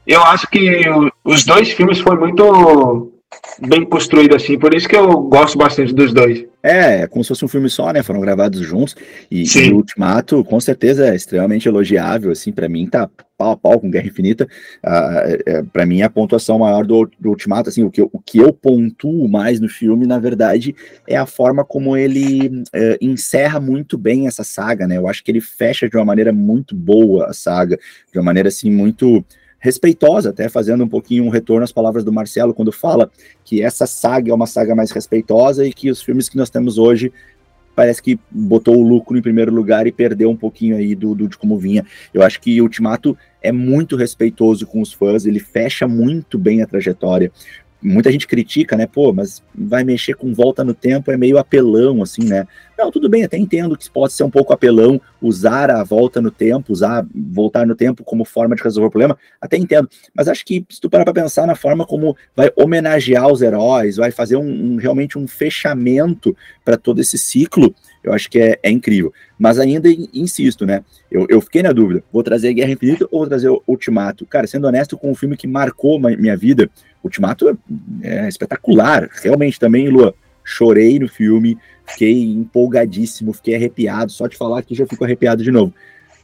eu acho que os dois filmes foram muito bem construído assim, por isso que eu gosto bastante dos dois. É, é como se fosse um filme só, né? Foram gravados juntos e, e o Ultimato, com certeza, é extremamente elogiável, assim, para mim tá pau a pau com Guerra Infinita. Uh, é, para mim a pontuação maior do, do Ultimato, assim, o que, eu, o que eu pontuo mais no filme, na verdade, é a forma como ele uh, encerra muito bem essa saga, né? Eu acho que ele fecha de uma maneira muito boa a saga, de uma maneira assim muito respeitosa, até fazendo um pouquinho um retorno às palavras do Marcelo, quando fala que essa saga é uma saga mais respeitosa e que os filmes que nós temos hoje parece que botou o lucro em primeiro lugar e perdeu um pouquinho aí do, do de como vinha. Eu acho que Ultimato é muito respeitoso com os fãs, ele fecha muito bem a trajetória muita gente critica, né? Pô, mas vai mexer com volta no tempo é meio apelão, assim, né? Não, tudo bem, até entendo que pode ser um pouco apelão usar a volta no tempo, usar voltar no tempo como forma de resolver o problema, até entendo. Mas acho que se tu parar pra pensar na forma como vai homenagear os heróis, vai fazer um, um realmente um fechamento para todo esse ciclo, eu acho que é, é incrível. Mas ainda insisto, né? Eu, eu, fiquei na dúvida: vou trazer Guerra Infinita ou vou trazer Ultimato? Cara, sendo honesto, com um filme que marcou minha vida, Ultimato é, é espetacular. Realmente também, Lua, chorei no filme, fiquei empolgadíssimo, fiquei arrepiado. Só de falar aqui já fico arrepiado de novo.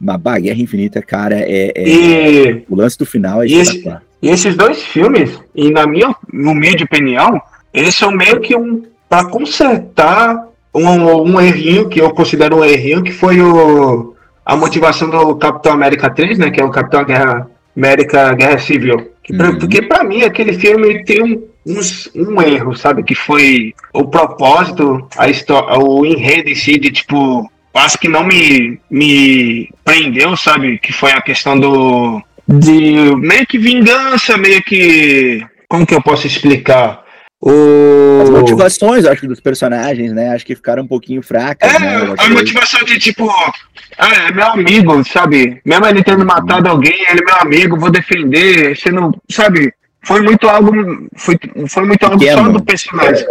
Mas bah, Guerra Infinita, cara, é, é e... o lance do final é e. Esse, e esses dois filmes, e na minha humilde opinião, eles são meio que um para consertar um, um errinho que eu considero um errinho, que foi o, a motivação do Capitão América 3, né? Que é o Capitão Guerra, América Guerra Civil. Uhum. Porque para mim aquele filme tem um, um, um, erro, sabe? Que foi o propósito, a história, o enredo em si de tipo. Acho que não me, me prendeu, sabe? Que foi a questão do. De meio que vingança, meio que. Como que eu posso explicar? O... As motivações, acho, dos personagens, né? Acho que ficaram um pouquinho fracas. É, né? a motivação de tipo, ah, é meu amigo, sabe? Mesmo ele tendo matado alguém, ele é meu amigo, vou defender. Você não, sabe? Foi muito algo, foi, foi muito algo só do personagem.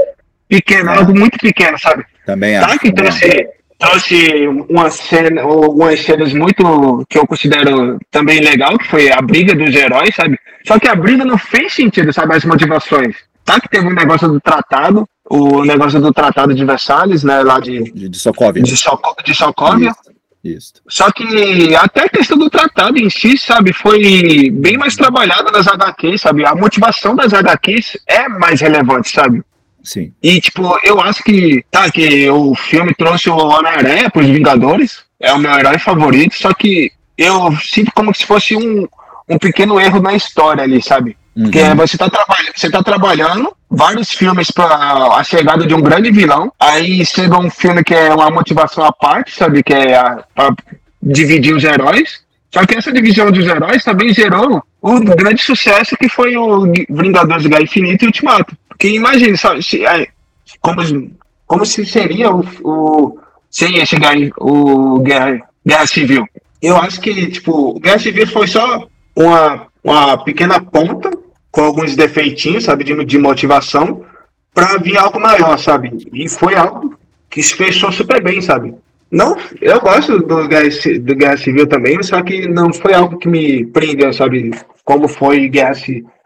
Pequeno, é. algo muito pequeno, sabe? Também tá acho. que trouxe, trouxe uma cena, algumas cenas muito que eu considero também legal, que foi a briga dos heróis, sabe? Só que a briga não fez sentido, sabe? As motivações tá que teve um negócio do tratado, o negócio do tratado de Versalhes, né, lá de... De, de Sokovia. De, Soko, de Sokovia. Isso. Só que até a questão do tratado em si, sabe, foi bem mais trabalhada nas HQs, sabe? A motivação das HQs é mais relevante, sabe? Sim. E, tipo, eu acho que, tá, que o filme trouxe o Homem-Aranha pros Vingadores, é o meu herói favorito, só que eu sinto como se fosse um, um pequeno erro na história ali, sabe? Uhum. você está trabalhando, você tá trabalhando vários filmes para a chegada de um grande vilão. Aí chega um filme que é uma motivação à parte, sabe? Que é para dividir os heróis. Só que essa divisão dos heróis também gerou o grande sucesso que foi o Vingadores Guerra Infinita e Ultimato. Porque imagine, sabe, se, é, como, como se seria o, o sem esse o Guerra, Guerra Civil. Eu acho que, tipo, Guerra Civil foi só uma, uma pequena ponta com alguns defeitinhos, sabe, de, de motivação, para vir algo maior, sabe? E foi algo que se fechou super bem, sabe? Não, eu gosto do Guerra, do Guerra Civil também, só que não foi algo que me prendeu, sabe? Como foi Guerra,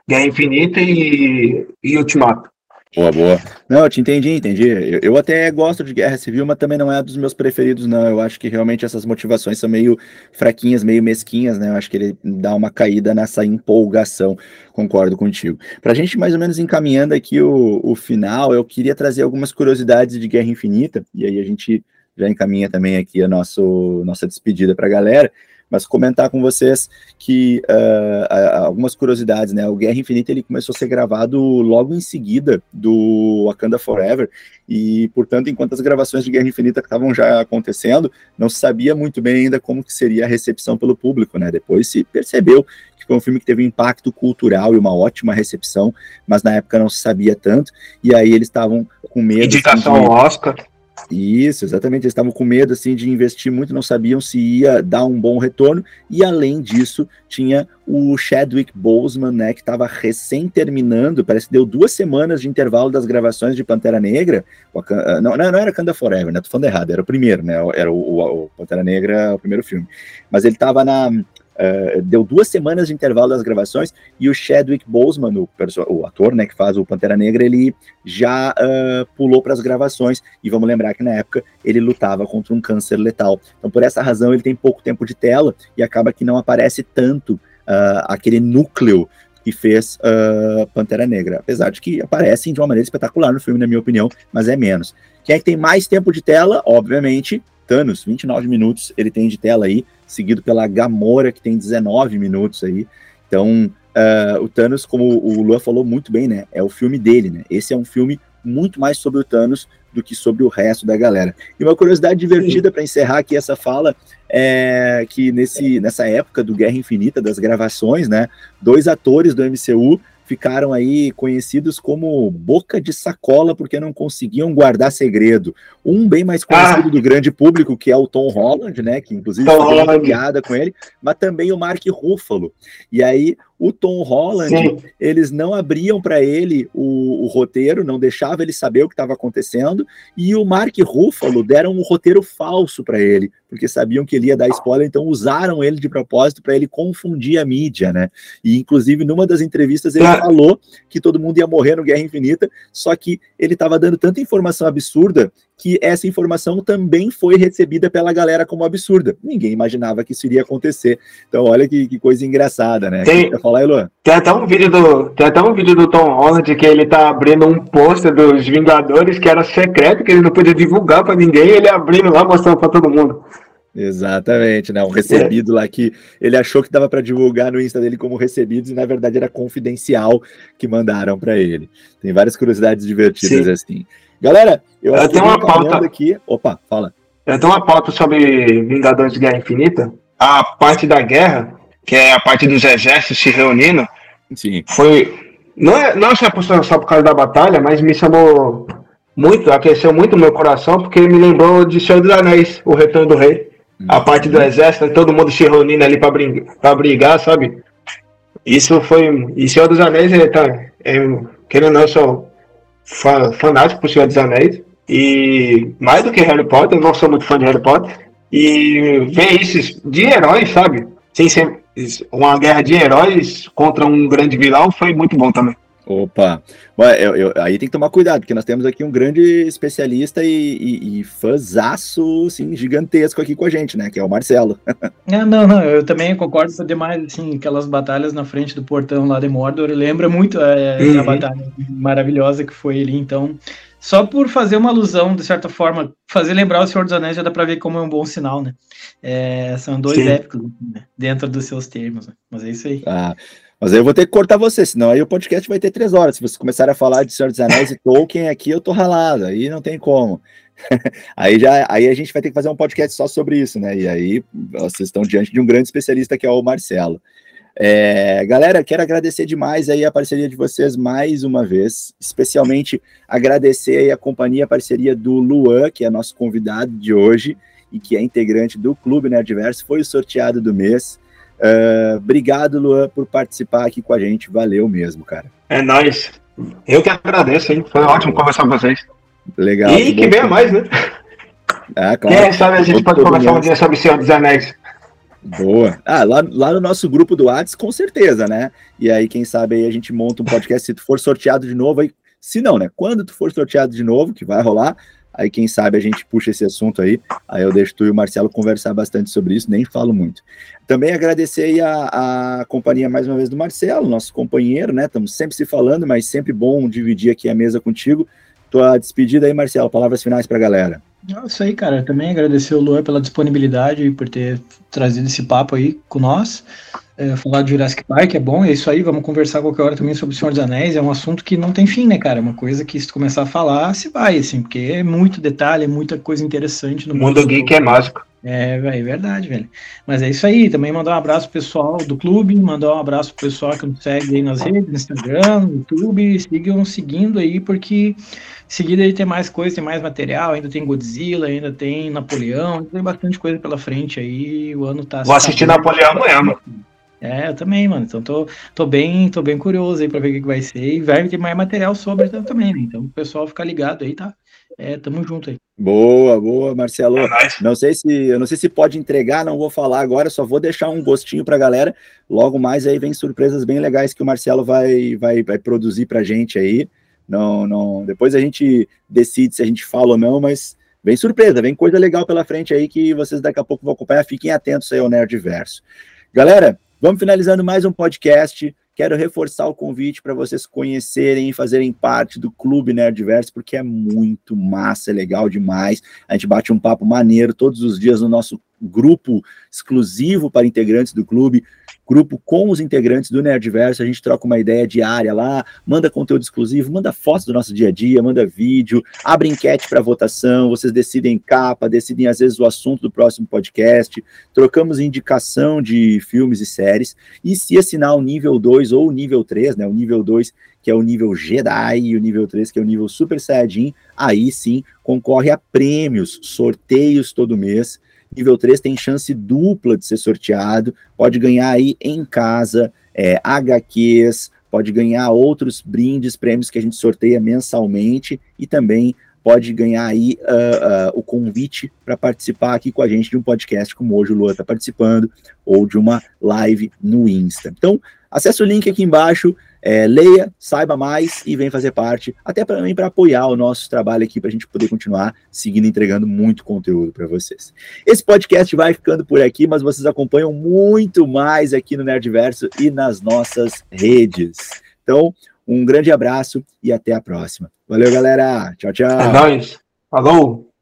Guerra Infinita e, e Ultimato. Boa, boa. Não, eu te entendi, entendi. Eu, eu, até gosto de Guerra Civil, mas também não é dos meus preferidos, não. Eu acho que realmente essas motivações são meio fraquinhas, meio mesquinhas, né? Eu acho que ele dá uma caída nessa empolgação. Concordo contigo. Para a gente mais ou menos encaminhando aqui o, o final, eu queria trazer algumas curiosidades de Guerra Infinita, e aí a gente já encaminha também aqui a nosso, nossa despedida para a galera mas comentar com vocês que uh, algumas curiosidades, né? O Guerra Infinita ele começou a ser gravado logo em seguida do Wakanda Forever e, portanto, enquanto as gravações de Guerra Infinita estavam já acontecendo, não se sabia muito bem ainda como que seria a recepção pelo público, né? Depois se percebeu que foi um filme que teve um impacto cultural e uma ótima recepção, mas na época não se sabia tanto, e aí eles estavam com medo. Indicação assim, de... ao Oscar. Isso, exatamente. Eles estavam com medo assim de investir muito, não sabiam se ia dar um bom retorno. E além disso, tinha o Chadwick Boseman, né, que estava recém terminando. Parece que deu duas semanas de intervalo das gravações de Pantera Negra. Ah, não, não era Kanda Forever, né? Tô falando errado. Era o primeiro, né? Era o, o, o Pantera Negra, o primeiro filme. Mas ele estava na Uh, deu duas semanas de intervalo das gravações e o Chadwick Boseman, o, o ator né, que faz o Pantera Negra, ele já uh, pulou para as gravações. E vamos lembrar que na época ele lutava contra um câncer letal. Então, por essa razão, ele tem pouco tempo de tela e acaba que não aparece tanto uh, aquele núcleo que fez Pantera Negra. Apesar de que aparecem de uma maneira espetacular no filme, na minha opinião, mas é menos. Quem é que tem mais tempo de tela? Obviamente, Thanos, 29 minutos ele tem de tela aí, seguido pela Gamora, que tem 19 minutos aí. Então, uh, o Thanos, como o Luan falou muito bem, né? É o filme dele, né? Esse é um filme muito mais sobre o Thanos do que sobre o resto da galera. E uma curiosidade divertida para encerrar aqui essa fala é que nesse, nessa época do Guerra Infinita, das gravações, né? Dois atores do MCU ficaram aí conhecidos como boca de sacola porque não conseguiam guardar segredo. Um bem mais conhecido ah. do grande público, que é o Tom Holland, né, que inclusive foi uma piada com ele, mas também o Mark Ruffalo. E aí o Tom Holland, Sim. eles não abriam para ele o, o, roteiro, não deixavam ele saber o que estava acontecendo, e o Mark Ruffalo deram um roteiro falso para ele, porque sabiam que ele ia dar spoiler, então usaram ele de propósito para ele confundir a mídia, né? E inclusive numa das entrevistas ele falou que todo mundo ia morrer no Guerra Infinita, só que ele estava dando tanta informação absurda que essa informação também foi recebida pela galera como absurda. Ninguém imaginava que isso iria acontecer. Então, olha que, que coisa engraçada, né? Tem, falar aí, Luan? Tem até um vídeo do, tem até um vídeo do Tom Holland que ele tá abrindo um pôster dos Vingadores que era secreto, que ele não podia divulgar para ninguém, ele abrindo lá mostrando para todo mundo. Exatamente, né? Um recebido é. lá que ele achou que dava para divulgar no Insta dele como recebidos e na verdade era confidencial que mandaram para ele. Tem várias curiosidades divertidas Sim. assim. Galera, eu, eu tenho uma pauta aqui. Opa, fala. Eu tenho uma pauta sobre Vingadores de Guerra Infinita. A parte da guerra, que é a parte dos exércitos se reunindo, Sim. foi. Não é, não é só por causa da batalha, mas me chamou muito, aqueceu muito o meu coração, porque me lembrou de Senhor dos Anéis, o Retorno do Rei. A parte do exército, todo mundo se reunindo ali para brigar, brigar, sabe? Isso foi. E Senhor dos Anéis, é, tá, é, querendo ou não, eu sou fanático por Senhor dos Anéis. E mais do que Harry Potter, eu não sou muito fã de Harry Potter. E ver isso de heróis, sabe? Sem ser uma guerra de heróis contra um grande vilão foi muito bom também. Opa, Bom, eu, eu, aí tem que tomar cuidado, porque nós temos aqui um grande especialista e, e, e fãzaço, assim, gigantesco aqui com a gente, né, que é o Marcelo. não, não, não, eu também concordo demais, assim, aquelas batalhas na frente do portão lá de Mordor, lembra muito é, uhum. a batalha maravilhosa que foi ali, então, só por fazer uma alusão, de certa forma, fazer lembrar o Senhor dos Anéis já dá pra ver como é um bom sinal, né, é, são dois Sim. épicos, né, dentro dos seus termos, né? mas é isso aí. Ah, mas aí eu vou ter que cortar você, senão aí o podcast vai ter três horas. Se você começar a falar de Senhor dos Anéis e Tolkien aqui, eu tô ralado, aí não tem como. aí já aí a gente vai ter que fazer um podcast só sobre isso, né? E aí vocês estão diante de um grande especialista que é o Marcelo. É, galera, quero agradecer demais aí a parceria de vocês mais uma vez, especialmente agradecer a companhia, a parceria do Luan, que é nosso convidado de hoje e que é integrante do Clube Nerdverso, foi o sorteado do mês. Uh, obrigado, Luan, por participar aqui com a gente. Valeu mesmo, cara. É nóis. Eu que agradeço, hein? Foi ótimo conversar com vocês. Legal. E que venha mais, né? Ah, claro. Quem sabe a gente pode conversar um dia sobre o Senhor dos Anéis. Boa. Ah, lá, lá no nosso grupo do Whats, com certeza, né? E aí, quem sabe aí a gente monta um podcast, se for sorteado de novo, aí Se não, né? Quando tu for sorteado de novo, que vai rolar, aí quem sabe a gente puxa esse assunto aí, aí eu deixo tu e o Marcelo conversar bastante sobre isso, nem falo muito. Também agradecer a, a companhia mais uma vez do Marcelo, nosso companheiro, né? Estamos sempre se falando, mas sempre bom dividir aqui a mesa contigo. Tua despedida aí, Marcelo, palavras finais para a galera. Isso aí, cara. Também agradecer o Luan pela disponibilidade e por ter trazido esse papo aí com nós. É, falar de Jurassic Park é bom, é isso aí. Vamos conversar qualquer hora também sobre o Senhor dos Anéis. É um assunto que não tem fim, né, cara? É uma coisa que se tu começar a falar, se vai, assim, porque é muito detalhe, é muita coisa interessante no mundo. O mundo geek é mágico. É, é verdade, velho. Mas é isso aí. Também mandar um abraço pro pessoal do clube, mandar um abraço pro pessoal que nos segue aí nas redes, no Instagram, no YouTube. Sigam seguindo aí, porque seguida aí tem mais coisa, tem mais material. Ainda tem Godzilla, ainda tem Napoleão, tem bastante coisa pela frente aí. O ano tá. Vou assistir Napoleão amanhã, mano. É, eu também, mano. Então tô, tô bem, tô bem curioso aí pra ver o que, que vai ser. E vai ter mais material sobre também, né? Então o pessoal fica ligado aí, tá? É, tamo junto aí. Boa, boa, Marcelo. É não sei se eu não sei se pode entregar, não vou falar agora, só vou deixar um gostinho pra galera. Logo mais aí vem surpresas bem legais que o Marcelo vai vai, vai produzir pra gente aí. Não, não, depois a gente decide se a gente fala ou não, mas vem surpresa, vem coisa legal pela frente aí que vocês daqui a pouco vão acompanhar. Fiquem atentos aí ao Nerdverso. Galera, vamos finalizando mais um podcast. Quero reforçar o convite para vocês conhecerem e fazerem parte do Clube Nerdverso, porque é muito massa, é legal demais. A gente bate um papo maneiro todos os dias no nosso grupo exclusivo para integrantes do clube grupo com os integrantes do Nerdverso, a gente troca uma ideia diária lá, manda conteúdo exclusivo, manda fotos do nosso dia a dia, manda vídeo, abre enquete para votação, vocês decidem capa, decidem às vezes o assunto do próximo podcast, trocamos indicação de filmes e séries, e se assinar o nível 2 ou o nível 3, né, o nível 2 que é o nível Jedi, e o nível 3, que é o nível Super Saiyajin, aí sim concorre a prêmios, sorteios todo mês, Nível 3 tem chance dupla de ser sorteado, pode ganhar aí em casa é, HQs, pode ganhar outros brindes, prêmios que a gente sorteia mensalmente e também pode ganhar aí uh, uh, o convite para participar aqui com a gente de um podcast como hoje o Lua está participando, ou de uma live no Insta. Então, acesse o link aqui embaixo, é, leia, saiba mais e vem fazer parte, até também para apoiar o nosso trabalho aqui, para a gente poder continuar seguindo entregando muito conteúdo para vocês. Esse podcast vai ficando por aqui, mas vocês acompanham muito mais aqui no Nerdverso e nas nossas redes. Então, um grande abraço e até a próxima. Valeu, galera. Tchau, tchau. É nóis. Falou.